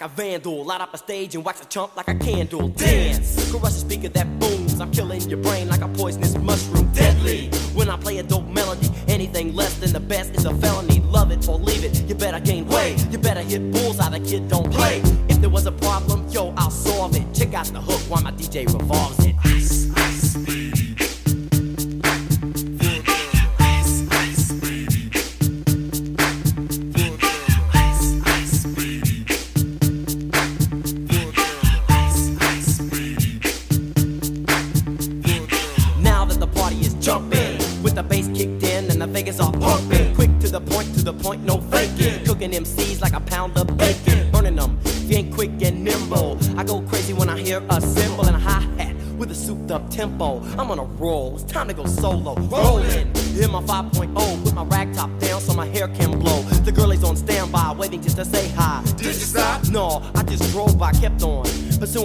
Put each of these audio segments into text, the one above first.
Like a vandal. Light up a stage and wax a chump like a candle. Dance, crush a speaker that booms. I'm killing your brain like a poisonous mushroom. Deadly. When I play a dope melody, anything less than the best is a felony. Love it or leave it. You better gain weight. You better hit bullseye. The kid don't play. If there was a problem, yo, I'll solve it. Check out the hook while my DJ revolves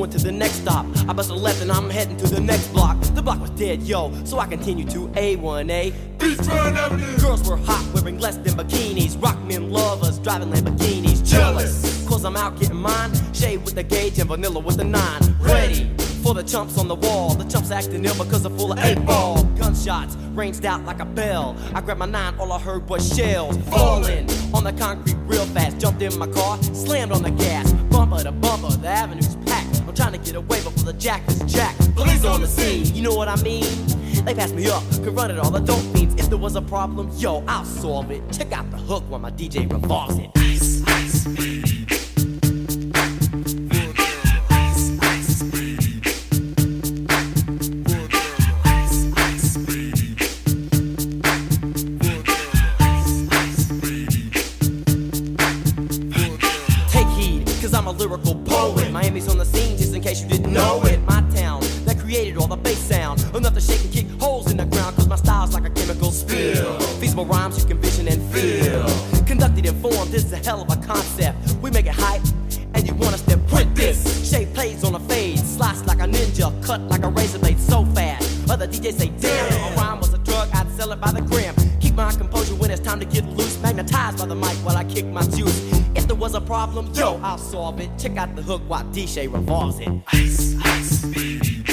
Pursuing to the next stop. I bust a left and I'm heading to the next block. The block was dead, yo, so I continue to A1A. Beachfront Avenue. Girls were hot, wearing less than bikinis. Rock men lovers, driving Lamborghinis. Jealous, cause I'm out getting mine. Shade with the gauge and vanilla with the nine. Ready for the chumps on the wall. The chumps acting ill because they're full of eight ball. Gunshots ranged out like a bell. I grabbed my nine, all I heard was shells falling on the concrete real fast. Jumped in my car, slammed on the gas. Bumper to bumper, the avenue's trying to get away before the jack is jacked. Police on the scene, you know what I mean? They passed me up, could run it all dope fiends. If there was a problem, yo, I'll solve it. Check out the hook while my DJ revolves it. Ice. Ice, it. Check out the hook while DJ revolves it. Ice, ice, baby.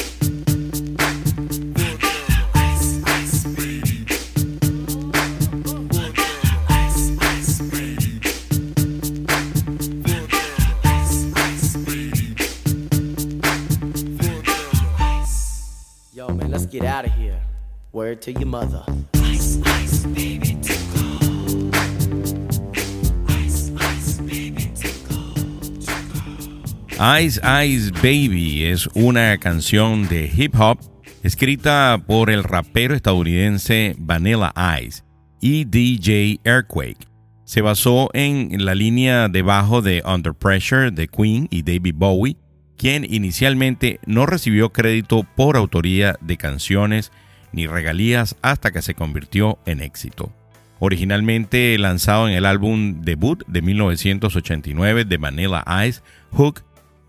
Yo, man, let's get out of here. Word to your mother. Ice Ice Baby es una canción de hip hop escrita por el rapero estadounidense Vanilla Ice y DJ Earthquake. Se basó en la línea de bajo de Under Pressure de Queen y David Bowie, quien inicialmente no recibió crédito por autoría de canciones ni regalías hasta que se convirtió en éxito. Originalmente lanzado en el álbum debut de 1989 de Vanilla Ice, Hook,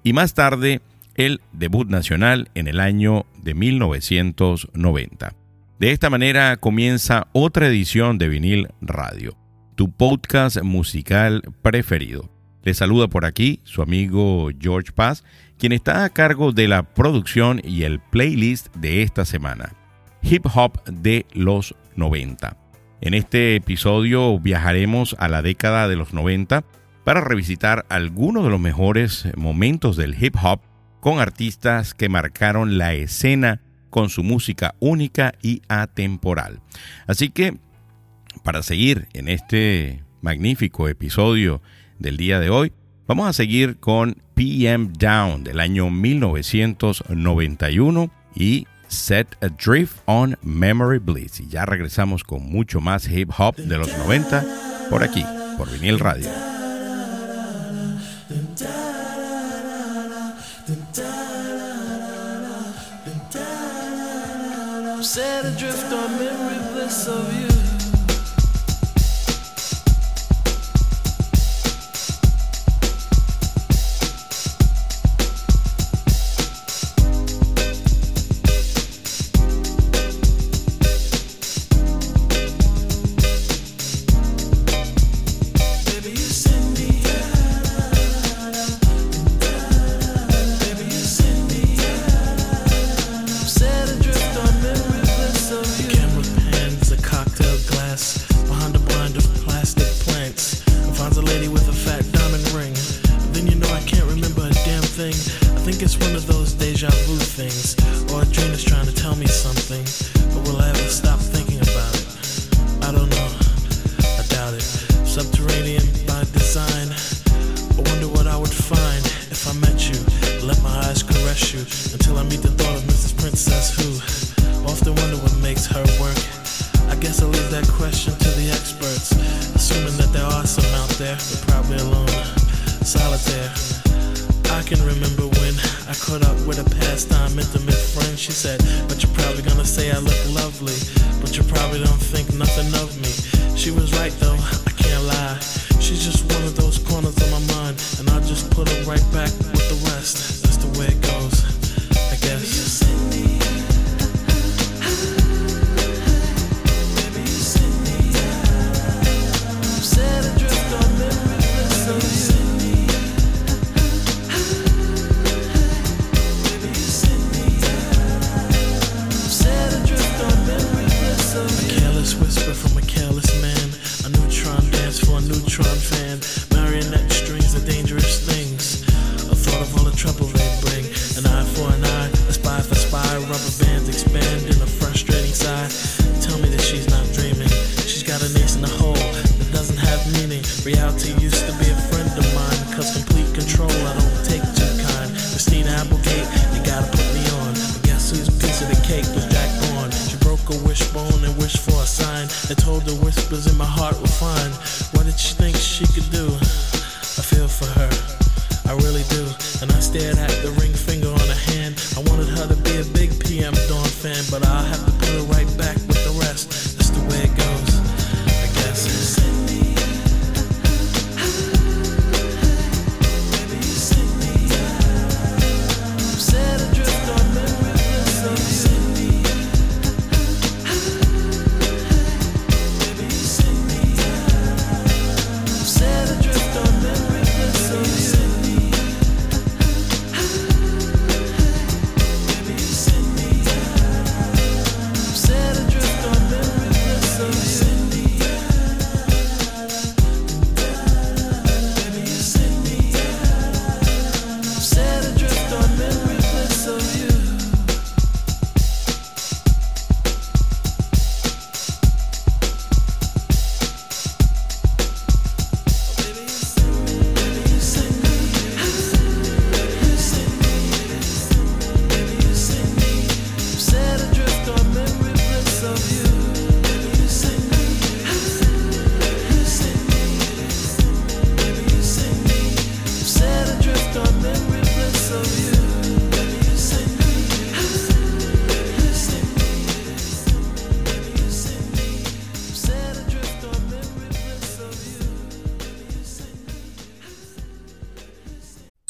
y más tarde el debut nacional en el año de 1990. De esta manera comienza otra edición de Vinil Radio, tu podcast musical preferido. Le saluda por aquí su amigo George Paz, quien está a cargo de la producción y el playlist de esta semana, Hip Hop de los 90. En este episodio viajaremos a la década de los 90 para revisitar algunos de los mejores momentos del hip hop con artistas que marcaron la escena con su música única y atemporal. Así que, para seguir en este magnífico episodio del día de hoy. Vamos a seguir con PM Down del año 1991 y Set Adrift on Memory Bliss. Y ya regresamos con mucho más hip hop de los 90 por aquí, por Vinil Radio. Set adrift on memory bliss of you.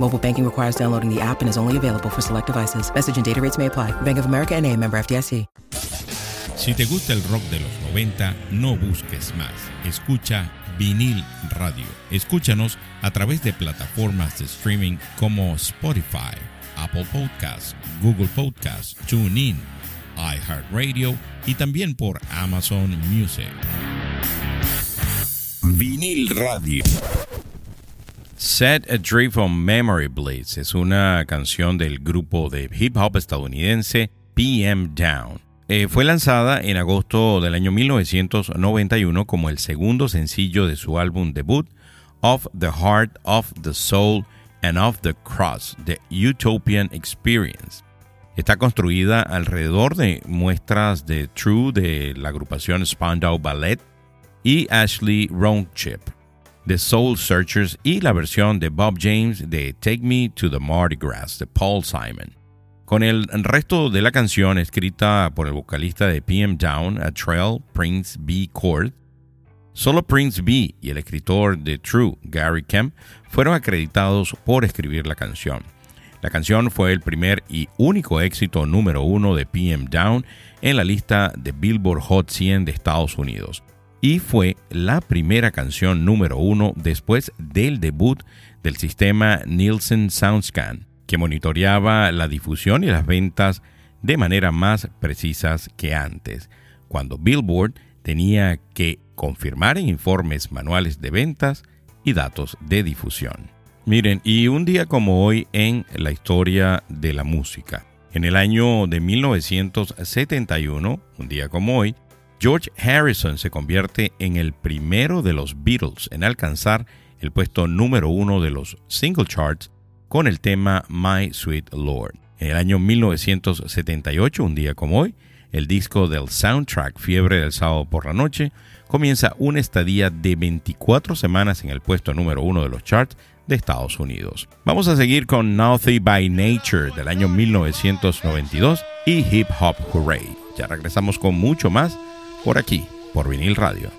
Mobile banking requires downloading the app and is only available for select devices. Message and data rates may apply. Bank of America and a member FDIC. Si te gusta el rock de los 90, no busques más. Escucha Vinil Radio. Escúchanos a través de plataformas de streaming como Spotify, Apple Podcasts, Google Podcasts, TuneIn, iHeartRadio y también por Amazon Music. Vinil Radio. Set Adrift on Memory Blitz es una canción del grupo de hip hop estadounidense PM Down. Eh, fue lanzada en agosto del año 1991 como el segundo sencillo de su álbum debut, Of the Heart, of the Soul and of the Cross, The Utopian Experience. Está construida alrededor de muestras de True de la agrupación Spandau Ballet y Ashley Roundchip The Soul Searchers y la versión de Bob James de Take Me to the Mardi Gras de Paul Simon. Con el resto de la canción escrita por el vocalista de PM Down, a Trail Prince B. Cord, solo Prince B y el escritor de True, Gary Kemp, fueron acreditados por escribir la canción. La canción fue el primer y único éxito número uno de PM Down en la lista de Billboard Hot 100 de Estados Unidos y fue la primera canción número uno después del debut del sistema Nielsen SoundScan, que monitoreaba la difusión y las ventas de manera más precisas que antes, cuando Billboard tenía que confirmar en informes manuales de ventas y datos de difusión. Miren, y un día como hoy en la historia de la música. En el año de 1971, un día como hoy, George Harrison se convierte en el primero de los Beatles en alcanzar el puesto número uno de los single charts con el tema My Sweet Lord. En el año 1978, un día como hoy, el disco del soundtrack Fiebre del sábado por la noche comienza una estadía de 24 semanas en el puesto número uno de los charts de Estados Unidos. Vamos a seguir con Naughty by Nature del año 1992 y Hip Hop Hooray. Ya regresamos con mucho más por aquí, por vinil radio.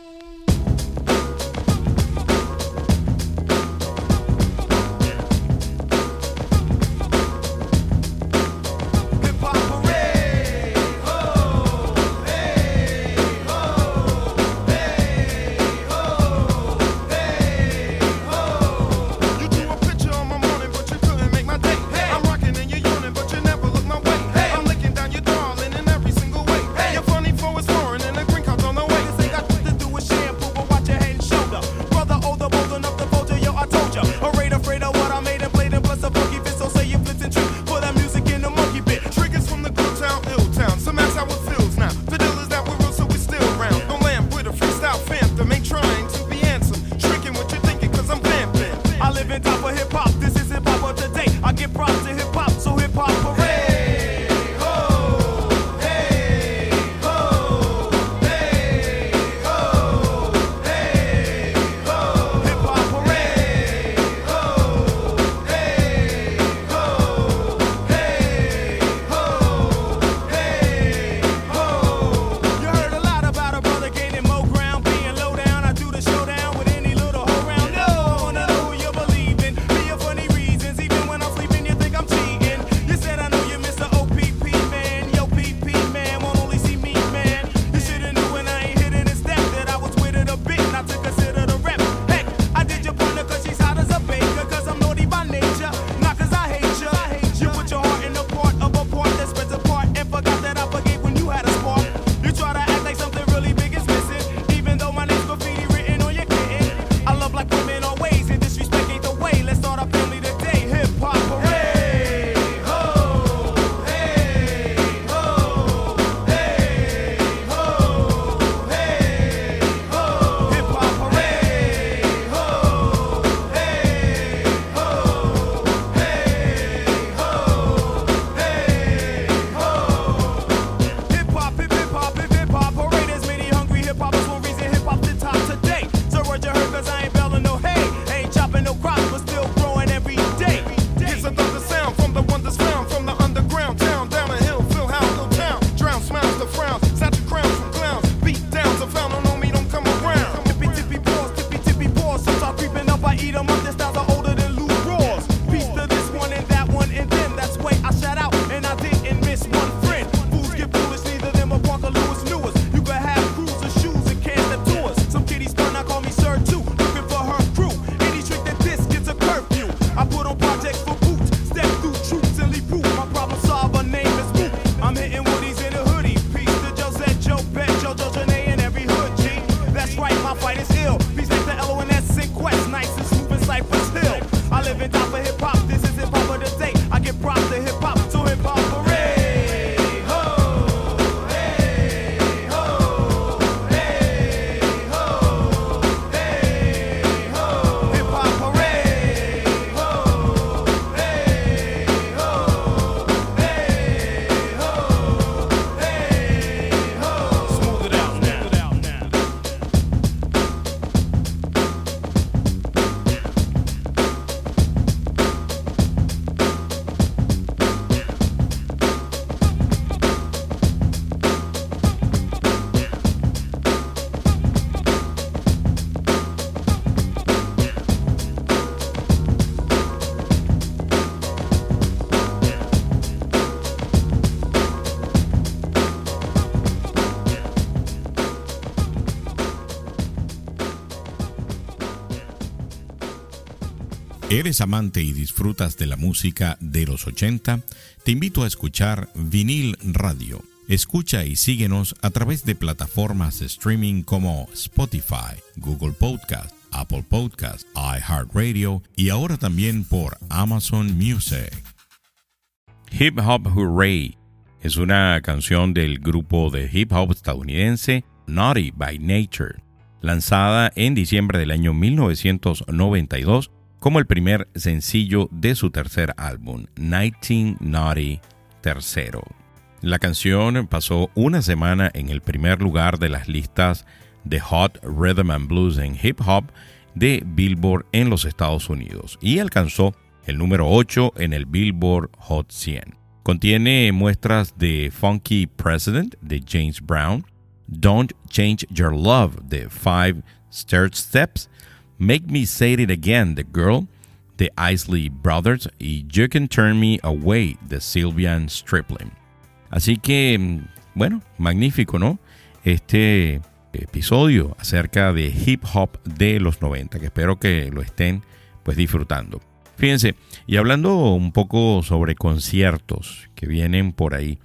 ¿Eres amante y disfrutas de la música de los 80? Te invito a escuchar Vinil Radio. Escucha y síguenos a través de plataformas de streaming como Spotify, Google Podcast, Apple Podcast, iHeartRadio y ahora también por Amazon Music. Hip Hop Hooray es una canción del grupo de hip hop estadounidense Naughty by Nature, lanzada en diciembre del año 1992 como el primer sencillo de su tercer álbum, 1990 Tercero. La canción pasó una semana en el primer lugar de las listas de Hot Rhythm and Blues en Hip Hop de Billboard en los Estados Unidos y alcanzó el número 8 en el Billboard Hot 100. Contiene muestras de Funky President de James Brown, Don't Change Your Love de Five Stair Steps, Make Me Say It Again, The Girl, de Isley Brothers, y You Can Turn Me Away, de Sylvian Stripling. Así que, mm, bueno, magnífico, ¿no? Este episodio acerca de hip hop de los 90, que espero que lo estén pues disfrutando. Fíjense, y hablando un poco sobre conciertos que vienen por ahí,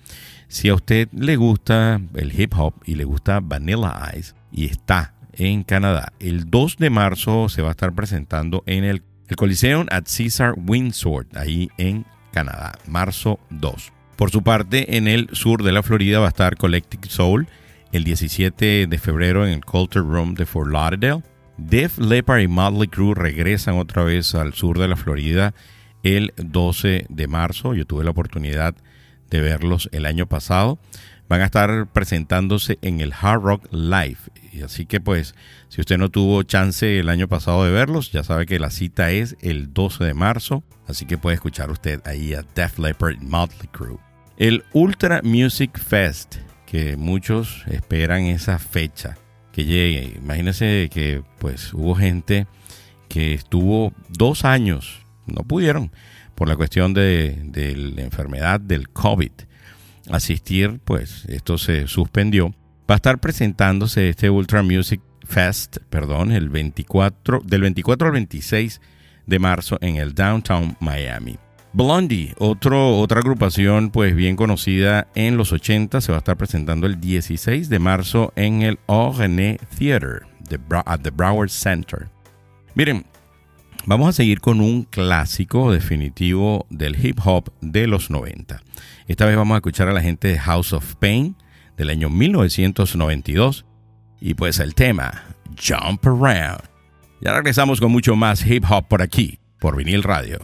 si a usted le gusta el hip hop y le gusta Vanilla Ice y está en Canadá. El 2 de marzo se va a estar presentando en el, el Coliseum at Caesar Windsor, ahí en Canadá, marzo 2. Por su parte, en el sur de la Florida va a estar Collective Soul el 17 de febrero en el Culture Room de Fort Lauderdale. Def Leppard y Motley Crue regresan otra vez al sur de la Florida el 12 de marzo. Yo tuve la oportunidad de verlos el año pasado. Van a estar presentándose en el Hard Rock Live así que pues, si usted no tuvo chance el año pasado de verlos, ya sabe que la cita es el 12 de marzo, así que puede escuchar usted ahí a Def Leppard Motley Crue. El Ultra Music Fest, que muchos esperan esa fecha que llegue. Imagínense que pues hubo gente que estuvo dos años, no pudieron por la cuestión de, de la enfermedad del COVID asistir, pues esto se suspendió va a estar presentándose este Ultra Music Fest, perdón, el 24, del 24 al 26 de marzo en el Downtown Miami. Blondie, otro, otra agrupación pues bien conocida en los 80, se va a estar presentando el 16 de marzo en el René Theater de at the Broward Center. Miren, vamos a seguir con un clásico definitivo del hip hop de los 90. Esta vez vamos a escuchar a la gente de House of Pain del año 1992 y pues el tema Jump Around. Ya regresamos con mucho más hip hop por aquí, por vinil radio.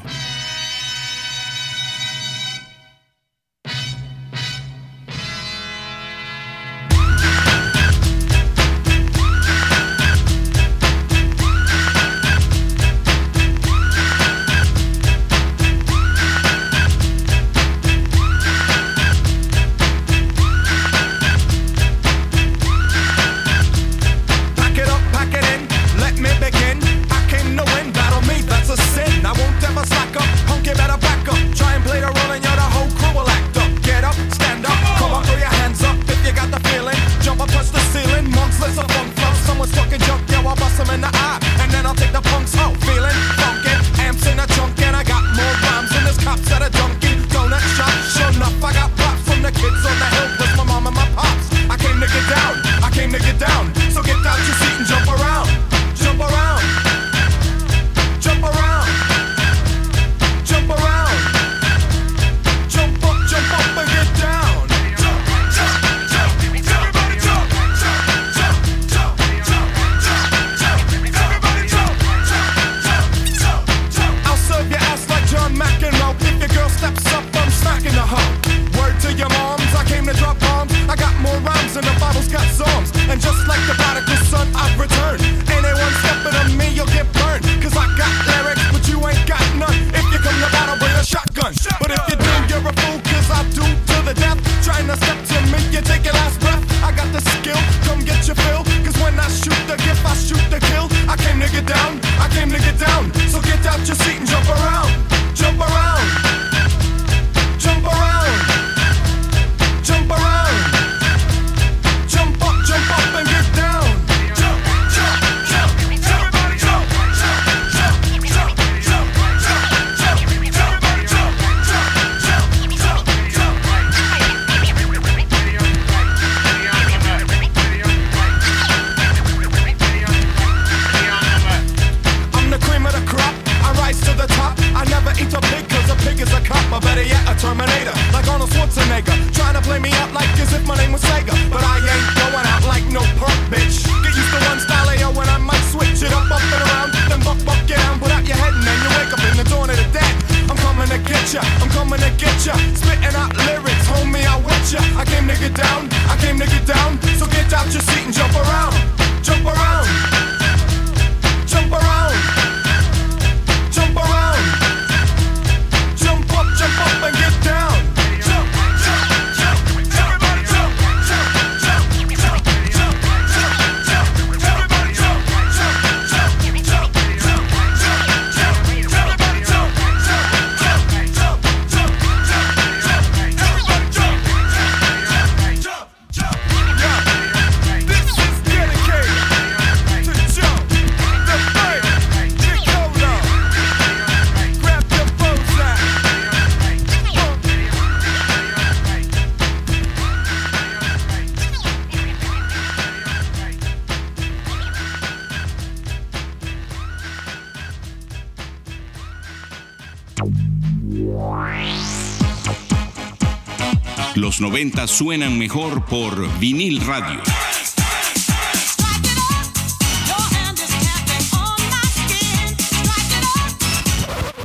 Los 90 suenan mejor por vinil radio.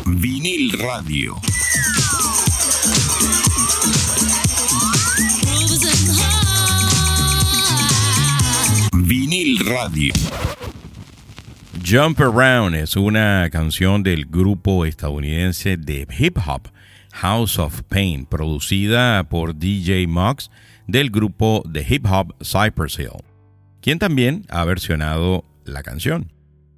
Vinil radio. Vinil radio. Jump Around es una canción del grupo estadounidense de hip hop House of Pain, producida por DJ Mox del grupo de hip hop Cypress Hill, quien también ha versionado la canción.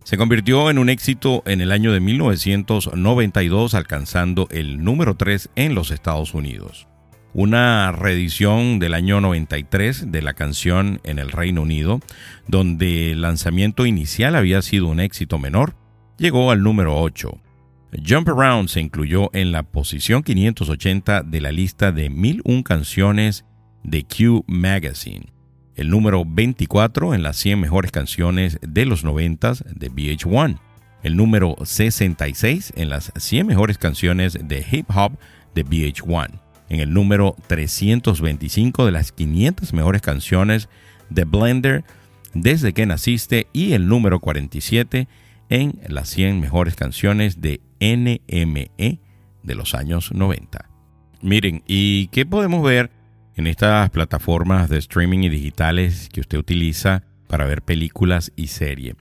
Se convirtió en un éxito en el año de 1992, alcanzando el número 3 en los Estados Unidos. Una reedición del año 93 de la canción en el Reino Unido, donde el lanzamiento inicial había sido un éxito menor, llegó al número 8. Jump Around se incluyó en la posición 580 de la lista de 1001 canciones de Q Magazine, el número 24 en las 100 mejores canciones de los 90 de VH1, el número 66 en las 100 mejores canciones de hip hop de VH1, en el número 325 de las 500 mejores canciones de Blender desde que naciste. Y el número 47 en las 100 mejores canciones de NME de los años 90. Miren, ¿y qué podemos ver en estas plataformas de streaming y digitales que usted utiliza para ver películas y series?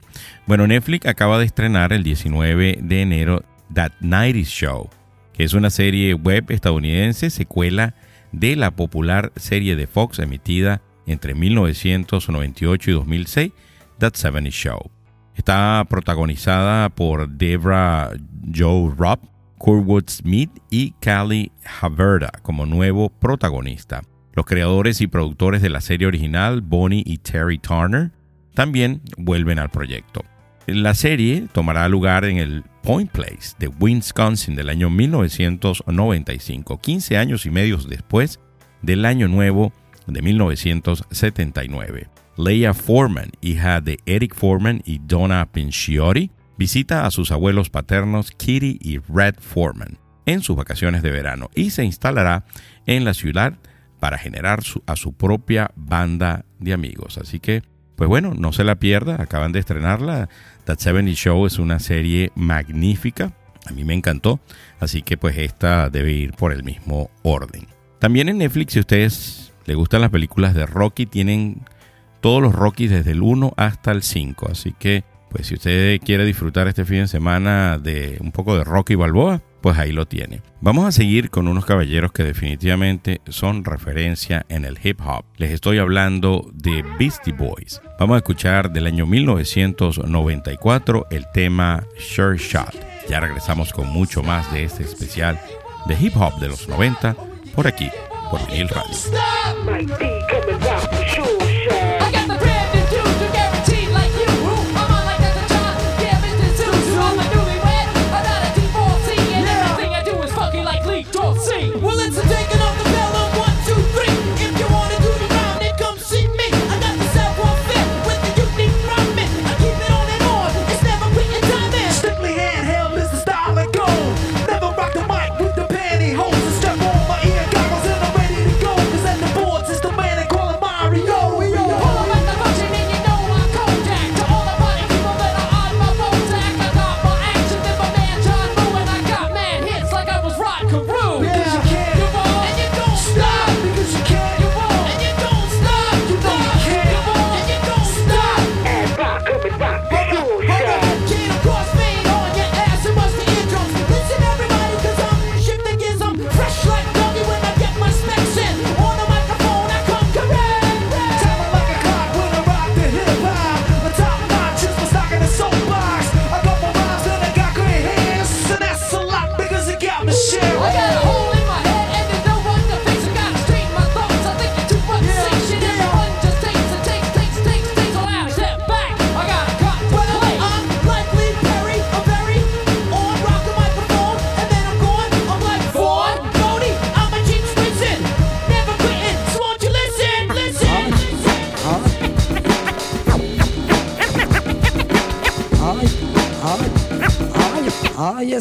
Bueno, Netflix acaba de estrenar el 19 de enero That 90 Show, que es una serie web estadounidense secuela de la popular serie de Fox emitida entre 1998 y 2006, That 70 Show. Está protagonizada por Debra Joe Robb, Kurtwood Smith y Callie Haverda como nuevo protagonista. Los creadores y productores de la serie original, Bonnie y Terry Turner, también vuelven al proyecto. La serie tomará lugar en el Point Place de Wisconsin del año 1995, 15 años y medio después del año nuevo de 1979. Leia Foreman, hija de Eric Foreman y Donna Pinciotti, visita a sus abuelos paternos Kitty y Red Foreman en sus vacaciones de verano y se instalará en la ciudad para generar a su propia banda de amigos. Así que, pues bueno, no se la pierda, acaban de estrenarla. That 70 Show es una serie magnífica, a mí me encantó, así que pues esta debe ir por el mismo orden. También en Netflix, si a ustedes les gustan las películas de Rocky, tienen todos los Rockies desde el 1 hasta el 5. Así que, pues si usted quiere disfrutar este fin de semana de un poco de Rocky Balboa, pues ahí lo tiene. Vamos a seguir con unos caballeros que definitivamente son referencia en el hip hop. Les estoy hablando de Beastie Boys. Vamos a escuchar del año 1994 el tema Sure Shot. Ya regresamos con mucho más de este especial de hip hop de los 90 por aquí, por Vinil Radio.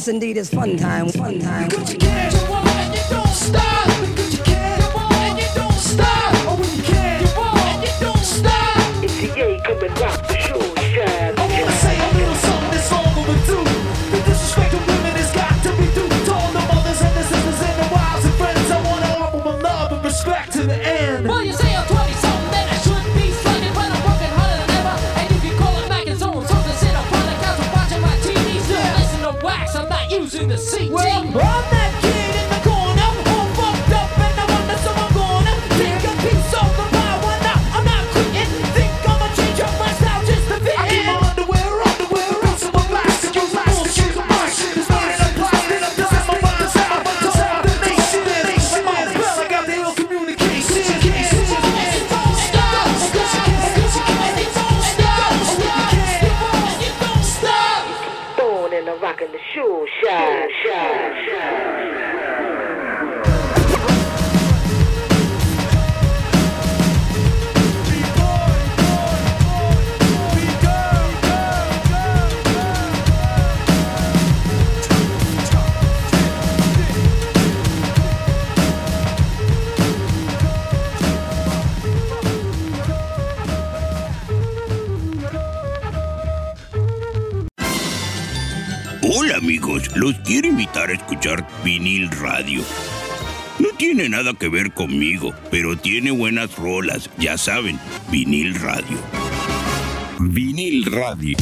Indeed, it's fun time, fun nada que ver conmigo, pero tiene buenas rolas, ya saben, vinil radio. Vinil radio.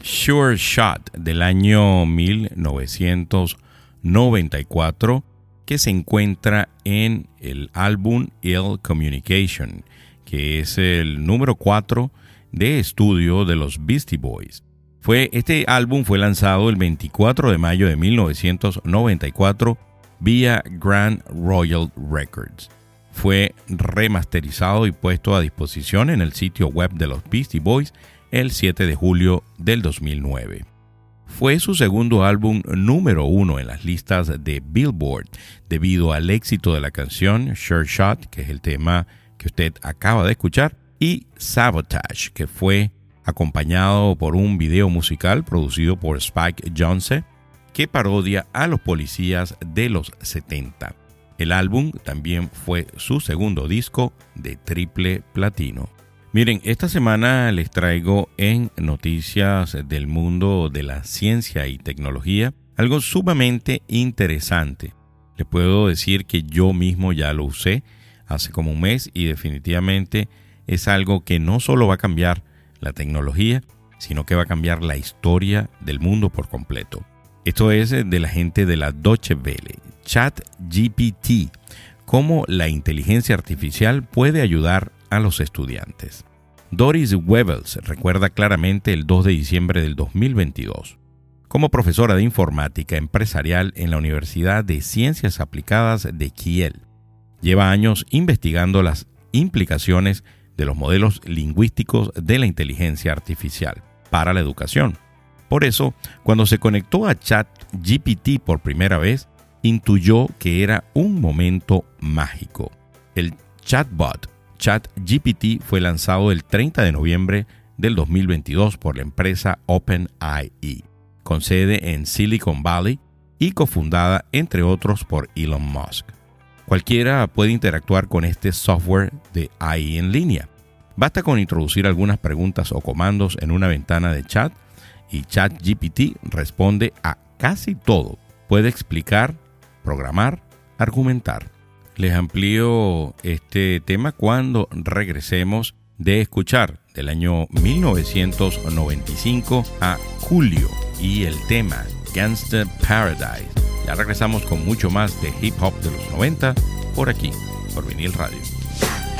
Sure Shot del año 1994 que se encuentra en el álbum Ill Communication, que es el número 4 de estudio de los Beastie Boys. Fue, este álbum fue lanzado el 24 de mayo de 1994 vía Grand Royal Records. Fue remasterizado y puesto a disposición en el sitio web de los Beastie Boys el 7 de julio del 2009. Fue su segundo álbum número uno en las listas de Billboard debido al éxito de la canción Sure Shot, que es el tema que usted acaba de escuchar, y Sabotage, que fue acompañado por un video musical producido por Spike Jonze que parodia a los policías de los 70. El álbum también fue su segundo disco de triple platino. Miren, esta semana les traigo en noticias del mundo de la ciencia y tecnología algo sumamente interesante. Les puedo decir que yo mismo ya lo usé hace como un mes y definitivamente es algo que no solo va a cambiar la tecnología, sino que va a cambiar la historia del mundo por completo. Esto es de la gente de la Deutsche Welle, ChatGPT, cómo la inteligencia artificial puede ayudar a los estudiantes. Doris Webels recuerda claramente el 2 de diciembre del 2022. Como profesora de informática empresarial en la Universidad de Ciencias Aplicadas de Kiel, lleva años investigando las implicaciones de los modelos lingüísticos de la inteligencia artificial para la educación. Por eso, cuando se conectó a ChatGPT por primera vez, intuyó que era un momento mágico. El chatbot ChatGPT fue lanzado el 30 de noviembre del 2022 por la empresa OpenAI, con sede en Silicon Valley y cofundada entre otros por Elon Musk. Cualquiera puede interactuar con este software de AI en línea. Basta con introducir algunas preguntas o comandos en una ventana de chat y ChatGPT responde a casi todo. Puede explicar, programar, argumentar. Les amplío este tema cuando regresemos de escuchar del año 1995 a Julio y el tema Gangsta Paradise. Ya regresamos con mucho más de hip hop de los 90 por aquí, por Vinil Radio.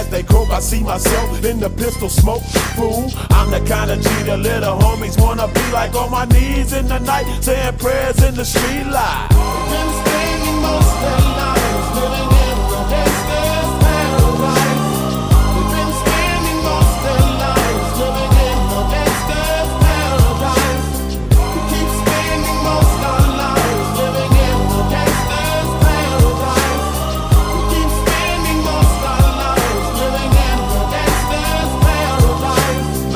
As they croak, I see myself in the pistol smoke. Fool, I'm the kind of G little homies wanna be like on my knees in the night, saying prayers in the street light.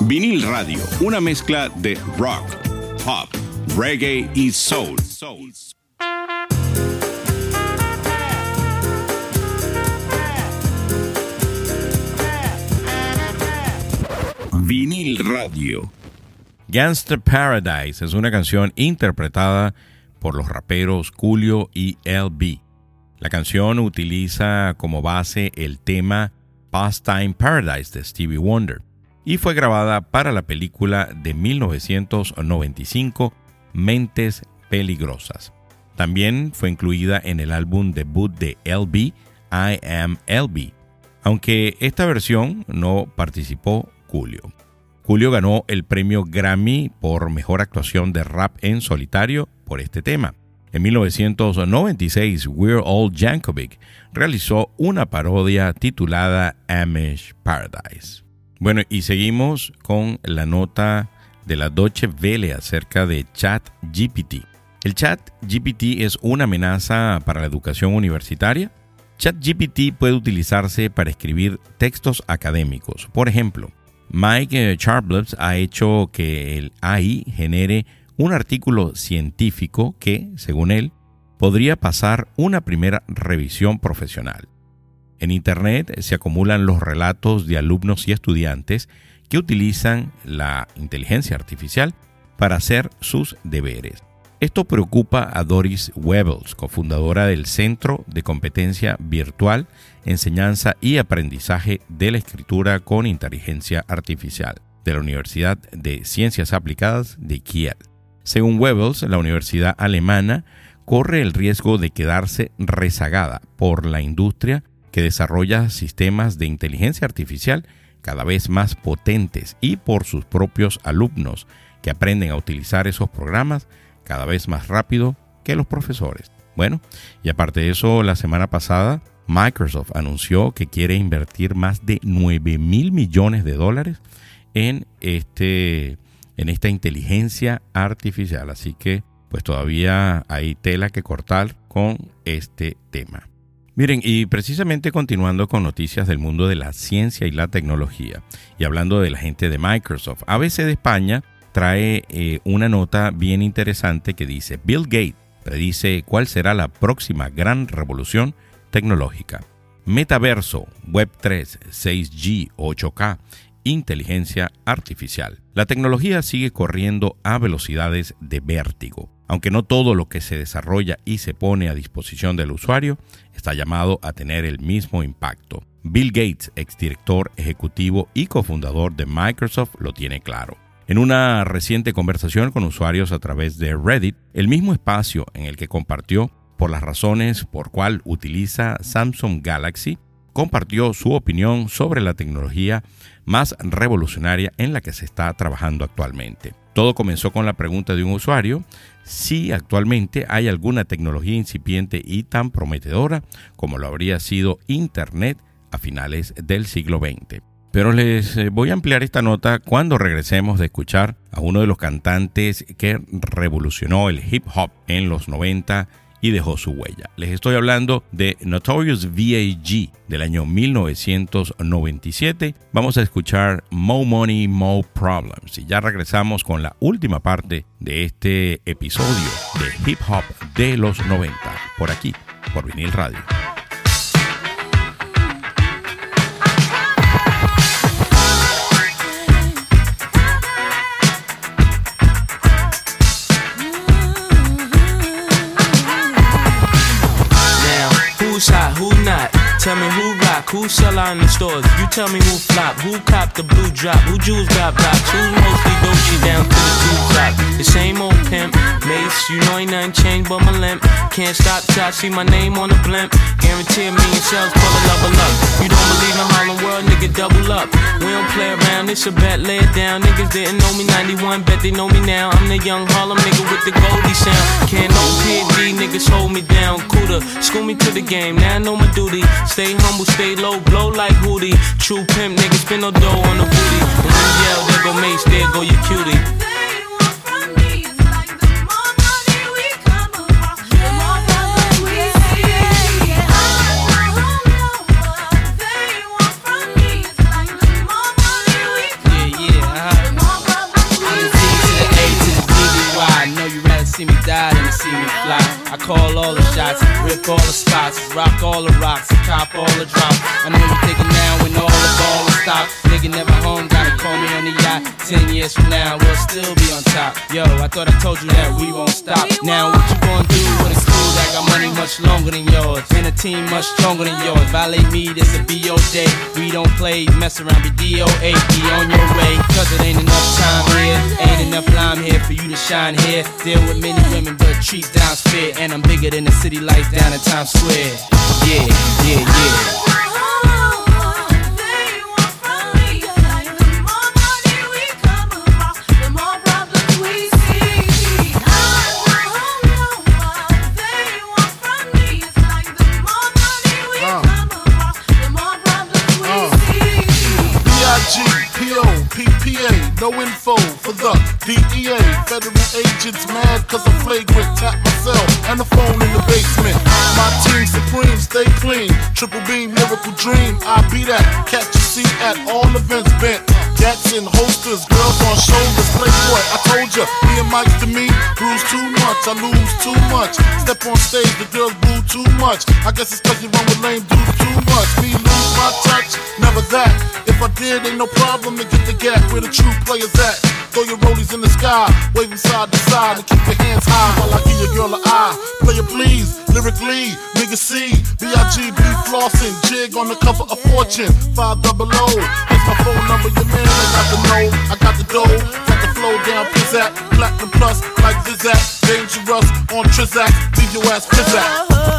Vinil Radio, una mezcla de rock, pop, reggae y soul. Vinil Radio. Gangster Paradise es una canción interpretada por los raperos Julio y LB. La canción utiliza como base el tema Pastime Paradise de Stevie Wonder y fue grabada para la película de 1995 Mentes Peligrosas. También fue incluida en el álbum debut de LB, I Am LB, aunque esta versión no participó Julio. Julio ganó el premio Grammy por mejor actuación de rap en solitario por este tema. En 1996, We're All Jankovic realizó una parodia titulada Amish Paradise. Bueno, y seguimos con la nota de la Deutsche Welle acerca de ChatGPT. El ChatGPT es una amenaza para la educación universitaria. ChatGPT puede utilizarse para escribir textos académicos. Por ejemplo, Mike Charblus ha hecho que el AI genere un artículo científico que, según él, podría pasar una primera revisión profesional. En Internet se acumulan los relatos de alumnos y estudiantes que utilizan la inteligencia artificial para hacer sus deberes. Esto preocupa a Doris Webels, cofundadora del Centro de Competencia Virtual, Enseñanza y Aprendizaje de la Escritura con Inteligencia Artificial de la Universidad de Ciencias Aplicadas de Kiel. Según Webels, la universidad alemana corre el riesgo de quedarse rezagada por la industria que desarrolla sistemas de inteligencia artificial cada vez más potentes y por sus propios alumnos que aprenden a utilizar esos programas cada vez más rápido que los profesores. Bueno, y aparte de eso, la semana pasada Microsoft anunció que quiere invertir más de 9 mil millones de dólares en, este, en esta inteligencia artificial. Así que pues todavía hay tela que cortar con este tema. Miren, y precisamente continuando con noticias del mundo de la ciencia y la tecnología, y hablando de la gente de Microsoft, ABC de España trae eh, una nota bien interesante que dice, Bill Gates predice cuál será la próxima gran revolución tecnológica. Metaverso, Web3, 6G, 8K, inteligencia artificial. La tecnología sigue corriendo a velocidades de vértigo. Aunque no todo lo que se desarrolla y se pone a disposición del usuario está llamado a tener el mismo impacto. Bill Gates, exdirector ejecutivo y cofundador de Microsoft, lo tiene claro. En una reciente conversación con usuarios a través de Reddit, el mismo espacio en el que compartió por las razones por cual utiliza Samsung Galaxy, compartió su opinión sobre la tecnología más revolucionaria en la que se está trabajando actualmente. Todo comenzó con la pregunta de un usuario si actualmente hay alguna tecnología incipiente y tan prometedora como lo habría sido Internet a finales del siglo XX. Pero les eh, voy a ampliar esta nota cuando regresemos de escuchar a uno de los cantantes que revolucionó el hip hop en los 90 y dejó su huella. Les estoy hablando de Notorious V.A.G. del año 1997. Vamos a escuchar Mo Money, Mo Problems. Y ya regresamos con la última parte de este episodio de hip hop de los 90. Por aquí, por vinil radio. Tell me who who sell out in the stores. You tell me who flop, who cop the blue drop, who jewels got blocks, who mostly Dolce down to the two drop. The same old pimp, Mace, you know ain't nothing changed but my limp. Can't stop till I see my name on the blimp. Guarantee a million sales, pull a level up. You don't believe in Harlem World, nigga, double up. We don't play around, it's a bet, lay it down. Niggas didn't know me 91, bet they know me now. I'm the young Harlem nigga with the Goldie sound. Can't no PD, niggas hold me down. Cooler, school me to the game, now I know my duty. Stay humble, stay low, blow like Hootie. True pimp, niggas spin no dough on the booty. When you yell, there go Mace, there go your cutie. See me die than to see me fly. I call all the shots, rip all the spots, rock all the rocks, cop all the drops. I know you thinking now when all the ball is stopped. Nigga never home, gotta call me on the yacht. Ten years from now, we'll still be on top. Yo, I thought I told you that we won't stop. Now what you gonna do with a crew that got money much longer than yours? And a team much stronger than yours. Violate me, this a BO day. We don't play, mess around, be DOA. Be on your way, cause it ain't enough time here. You to shine here. Deal with many women, but treat down's fair. And I'm bigger than the city lights down in Times Square. Yeah, yeah, yeah. No info for the DEA. Federal agents mad cause I'm flagrant. Tap myself and the phone in the basement. My team supreme, stay clean. Triple beam, miracle dream. I be that. Catch a seat at all events bent. Gats in holsters, girls on shoulders. Playboy, I told ya, me and Mike to me, bruise too much, I lose too much. Step on stage, the girls boo too much. I guess it's cause you run with lame dudes too much. Me lose my touch, never that. If I did, ain't no problem to get the gap where the true players at. Throw your rollies in the sky, waving side to side, and keep your hands high while I give your girl an eye. Play it please, lyrically, nigga C, B-I-G-B flossing, jig on the cover of Fortune, five double O. Here's my phone number, your man, I got the know, I got the dough, got the flow down, pizzat, platinum plus, like Zizak, dangerous on Trizak, leave your ass pizzat.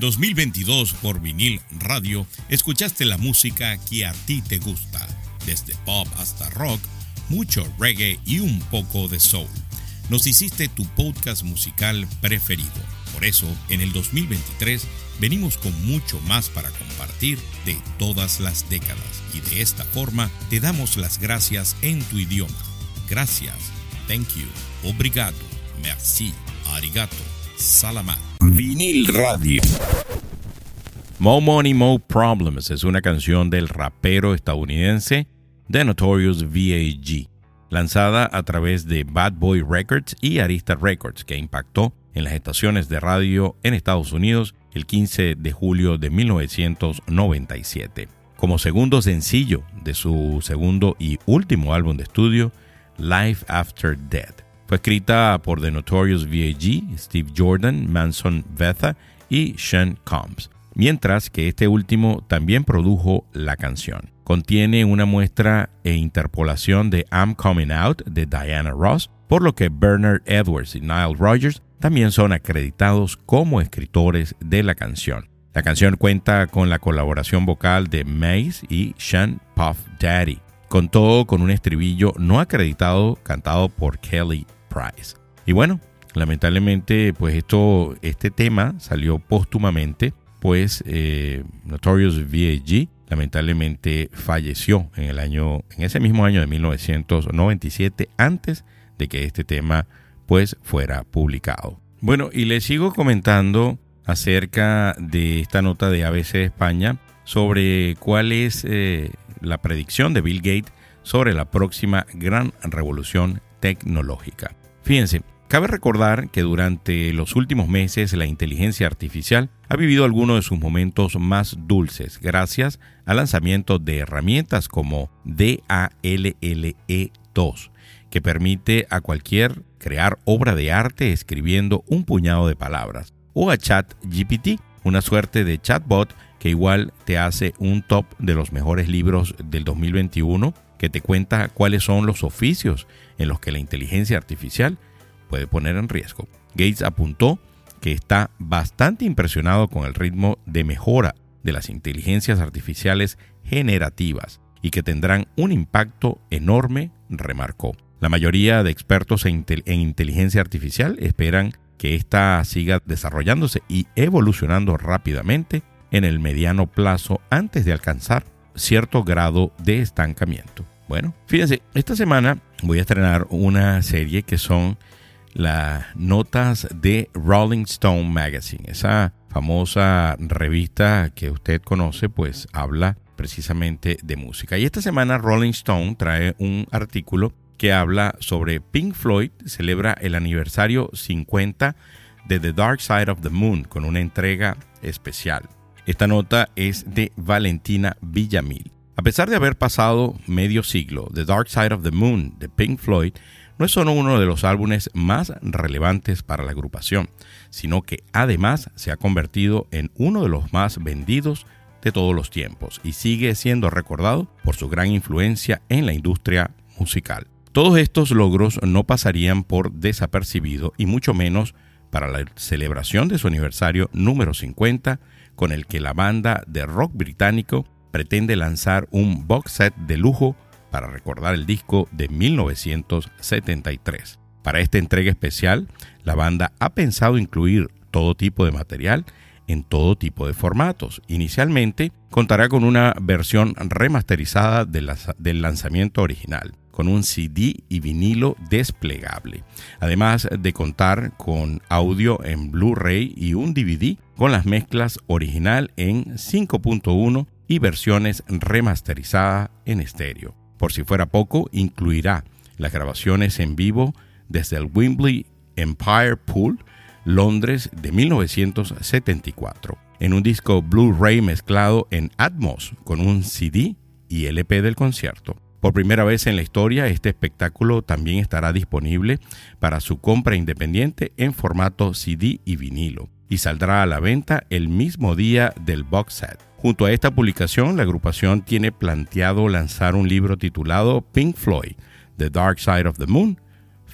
En 2022 por vinil radio escuchaste la música que a ti te gusta, desde pop hasta rock, mucho reggae y un poco de soul. Nos hiciste tu podcast musical preferido. Por eso, en el 2023 venimos con mucho más para compartir de todas las décadas y de esta forma te damos las gracias en tu idioma. Gracias, thank you, obrigado, merci, arigato, salamat. Vinil Radio. Mo Money Mo Problems es una canción del rapero estadounidense The Notorious V.A.G., lanzada a través de Bad Boy Records y Arista Records, que impactó en las estaciones de radio en Estados Unidos el 15 de julio de 1997. Como segundo sencillo de su segundo y último álbum de estudio, Life After Death. Fue escrita por The Notorious V.A.G., Steve Jordan, Manson Betha y Sean Combs, mientras que este último también produjo la canción. Contiene una muestra e interpolación de I'm Coming Out de Diana Ross, por lo que Bernard Edwards y Nile Rodgers también son acreditados como escritores de la canción. La canción cuenta con la colaboración vocal de Mace y Sean Puff Daddy. Contó con un estribillo no acreditado cantado por Kelly Price. Y bueno, lamentablemente, pues esto, este tema salió póstumamente, pues eh, Notorious V.A.G. lamentablemente falleció en el año, en ese mismo año de 1997, antes de que este tema pues fuera publicado. Bueno, y les sigo comentando acerca de esta nota de ABC España sobre cuál es eh, la predicción de Bill Gates sobre la próxima gran revolución tecnológica. Fíjense, cabe recordar que durante los últimos meses la inteligencia artificial ha vivido algunos de sus momentos más dulces gracias al lanzamiento de herramientas como DALLE2, que permite a cualquier crear obra de arte escribiendo un puñado de palabras, o a ChatGPT, una suerte de chatbot que igual te hace un top de los mejores libros del 2021 que te cuenta cuáles son los oficios en los que la inteligencia artificial puede poner en riesgo. Gates apuntó que está bastante impresionado con el ritmo de mejora de las inteligencias artificiales generativas y que tendrán un impacto enorme, remarcó. La mayoría de expertos en, inteligencia artificial esperan que ésta siga desarrollándose y evolucionando rápidamente en el mediano plazo antes de alcanzar cierto grado de estancamiento. Bueno, fíjense, esta semana voy a estrenar una serie que son las notas de Rolling Stone Magazine, esa famosa revista que usted conoce, pues habla precisamente de música. Y esta semana Rolling Stone trae un artículo que habla sobre Pink Floyd celebra el aniversario 50 de The Dark Side of the Moon con una entrega especial. Esta nota es de Valentina Villamil. A pesar de haber pasado medio siglo, The Dark Side of the Moon de Pink Floyd no es solo uno de los álbumes más relevantes para la agrupación, sino que además se ha convertido en uno de los más vendidos de todos los tiempos y sigue siendo recordado por su gran influencia en la industria musical. Todos estos logros no pasarían por desapercibido y mucho menos para la celebración de su aniversario número 50, con el que la banda de rock británico pretende lanzar un box set de lujo para recordar el disco de 1973. Para esta entrega especial, la banda ha pensado incluir todo tipo de material en todo tipo de formatos. Inicialmente contará con una versión remasterizada del lanzamiento original, con un CD y vinilo desplegable, además de contar con audio en Blu-ray y un DVD con las mezclas original en 5.1 y versiones remasterizadas en estéreo. Por si fuera poco, incluirá las grabaciones en vivo desde el Wembley Empire Pool, Londres de 1974, en un disco Blu-ray mezclado en Atmos con un CD y LP del concierto. Por primera vez en la historia, este espectáculo también estará disponible para su compra independiente en formato CD y vinilo y saldrá a la venta el mismo día del box set. Junto a esta publicación, la agrupación tiene planteado lanzar un libro titulado Pink Floyd, The Dark Side of the Moon,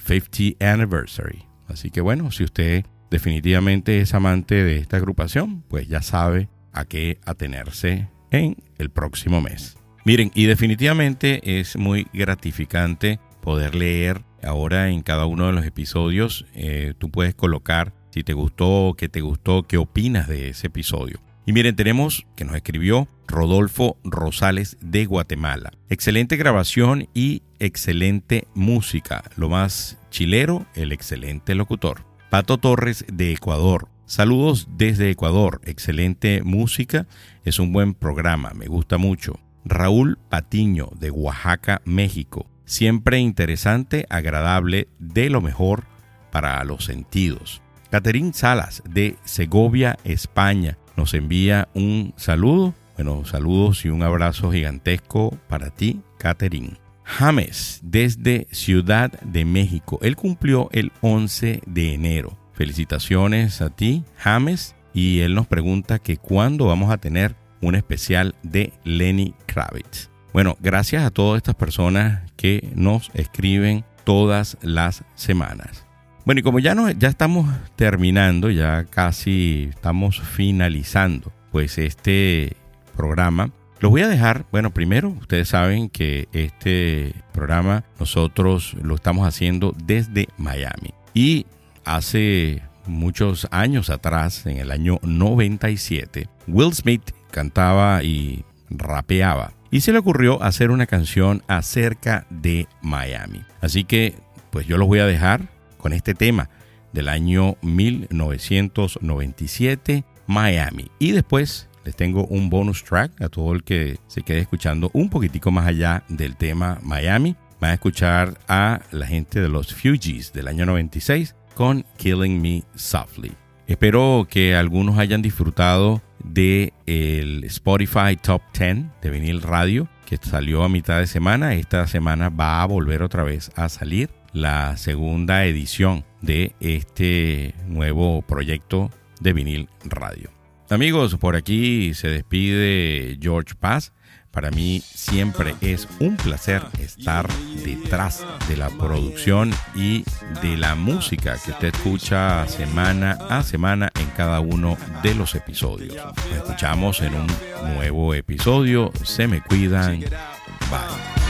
50th Anniversary. Así que bueno, si usted definitivamente es amante de esta agrupación, pues ya sabe a qué atenerse en el próximo mes. Miren, y definitivamente es muy gratificante poder leer ahora en cada uno de los episodios. Eh, tú puedes colocar si te gustó, qué te gustó, qué opinas de ese episodio. Y miren, tenemos que nos escribió Rodolfo Rosales de Guatemala. Excelente grabación y excelente música. Lo más chilero, el excelente locutor. Pato Torres de Ecuador. Saludos desde Ecuador. Excelente música. Es un buen programa. Me gusta mucho. Raúl Patiño de Oaxaca, México. Siempre interesante, agradable, de lo mejor para los sentidos. Caterín Salas de Segovia, España nos envía un saludo. Bueno, saludos y un abrazo gigantesco para ti, Catherine. James, desde Ciudad de México. Él cumplió el 11 de enero. Felicitaciones a ti, James. Y él nos pregunta que cuándo vamos a tener un especial de Lenny Kravitz. Bueno, gracias a todas estas personas que nos escriben todas las semanas. Bueno, y como ya, no, ya estamos terminando, ya casi estamos finalizando, pues este programa, los voy a dejar, bueno, primero, ustedes saben que este programa nosotros lo estamos haciendo desde Miami. Y hace muchos años atrás, en el año 97, Will Smith cantaba y rapeaba. Y se le ocurrió hacer una canción acerca de Miami. Así que, pues yo los voy a dejar con este tema del año 1997, Miami. Y después les tengo un bonus track a todo el que se quede escuchando un poquitico más allá del tema Miami. Van a escuchar a la gente de los Fugees del año 96 con Killing Me Softly. Espero que algunos hayan disfrutado de el Spotify Top 10 de Vinil Radio que salió a mitad de semana. Esta semana va a volver otra vez a salir la segunda edición de este nuevo proyecto de vinil radio. Amigos, por aquí se despide George Paz. Para mí siempre es un placer estar detrás de la producción y de la música que usted escucha semana a semana en cada uno de los episodios. Nos escuchamos en un nuevo episodio. Se me cuidan. Bye.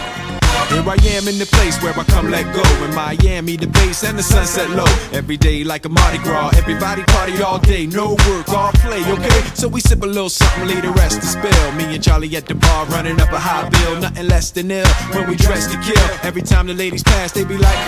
Here I am in the place where I come let go. In Miami, the base and the sunset low. Every day like a Mardi Gras. Everybody party all day. No work, all play, okay? So we sip a little something, leave the rest to spill. Me and Charlie at the bar running up a high bill. Nothing less than ill when we dress to kill. Every time the ladies pass, they be like,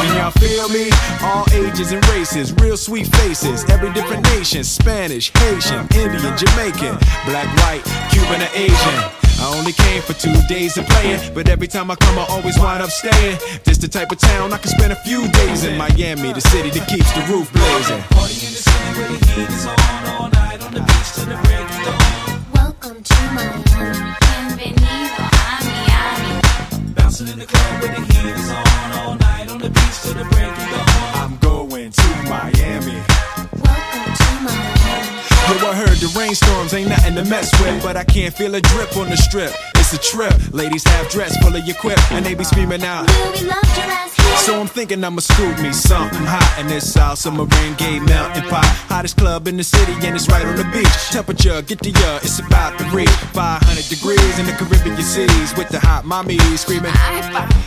Can y'all feel me? All ages and races, real sweet faces. Every different nation Spanish, Haitian, Indian, Jamaican, black, white, Cuban, or Asian. I only came for two days of playing, but every time I come, I always wind up staying. This the type of town I can spend a few days in Miami, the city that keeps the roof blazing. Party in the city where the heat is on, all night on the beach till the break of dawn. Welcome to Miami, bienvenido Miami. Bouncing in the club where the heat is on, all night on the beach till the break of dawn. I'm going to Miami. Welcome to Miami. Yo, I heard the rainstorms ain't nothing to mess with, but I can't feel a drip on the strip. It's a trip. Ladies half dressed, full of your quip, and they be screaming out. So I'm thinking I'ma scoop me something hot in this South Submarine Gay Mountain Pot. Hottest club in the city, and it's right on the beach. Temperature, get the uh, it's about to reach 500 degrees in the Caribbean seas with the hot mommies screaming.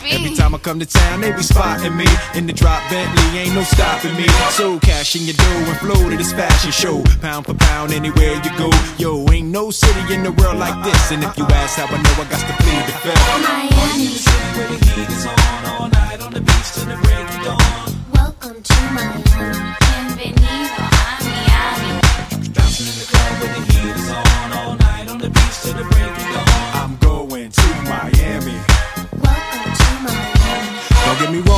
Every time I come to town, they be spotting me in the drop Bentley, ain't no stopping me. So cash in your dough and flow to this fashion show, pound for pound anywhere you go. Yo, ain't no city in the world like this, and if you ask how I know, I got to plead the fifth. Miami. where the heat is on all night on the beach till the break of dawn. Welcome to Miami. Bienvenido a Miami. Bouncing in the club where the heat is on all night on the beach till the break of dawn. I'm going to Miami. Welcome to Miami. Don't get me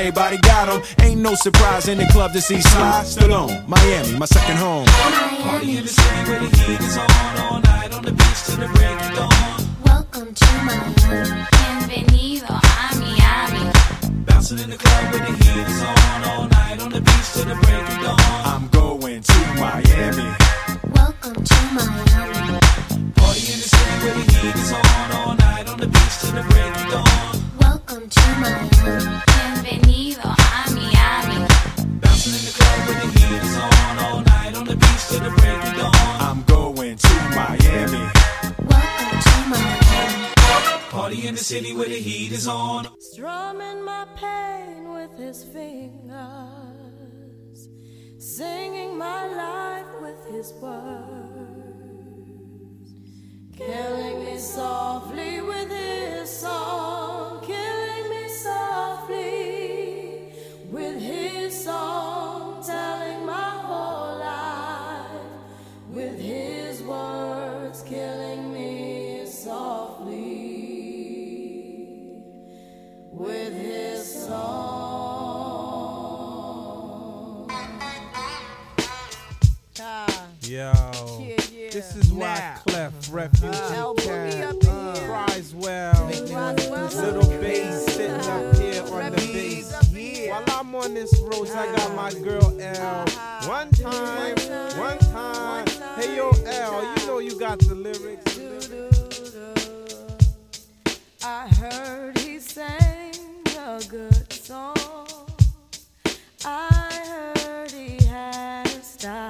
everybody got them. Ain't no surprise in the club to see Sly Stallone. Miami, my second home. Party in the city where the heat is on all night on the beach till the break of dawn. Welcome to Miami. Bienvenido a Miami. Bouncing in the club where the heat is on all night on the beach till the break of dawn. I'm going to Miami. Welcome to Miami. Party in the city where the heat is on all night on the beach till the break of dawn. Welcome to Miami. Bienvenido a Miami. Bouncing in the club where the heat is on all night on the beach till the break of dawn. I'm going to Miami. Welcome to Miami. Party in the city where the heat is on. Strumming my pain with his fingers, singing my life with his words, killing me softly with his song, this is why Now. Clef put uh-huh. me Cat up in here. cries well. Little bass sitting up here on the bass. While I'm on this road, I got my uh-huh. girl L. Uh-huh. One time, one time. Hey yo, L, you know you got the lyrics. I heard he sang a good song. I heard he had a style.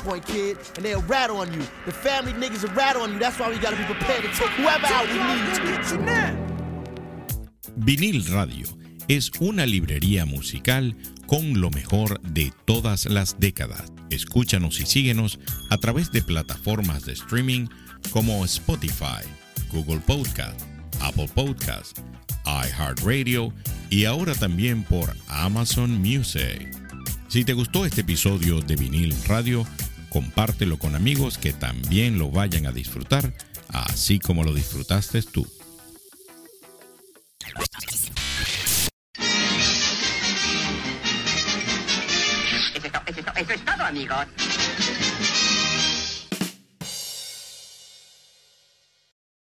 point, kid, and they'll rat on you. The family niggas will rat on you. That's why we gotta be prepared to take whoever out we need to. Vinil Radio es una librería musical con lo mejor de todas las décadas. Escúchanos y síguenos a través de plataformas de streaming como Spotify, Google Podcast, Apple Podcast, iHeartRadio y ahora también por Amazon Music. Si te gustó este episodio de Vinil Radio, compártelo con amigos que también lo vayan a disfrutar, así como lo disfrutaste tú. Eso es, todo, amigos.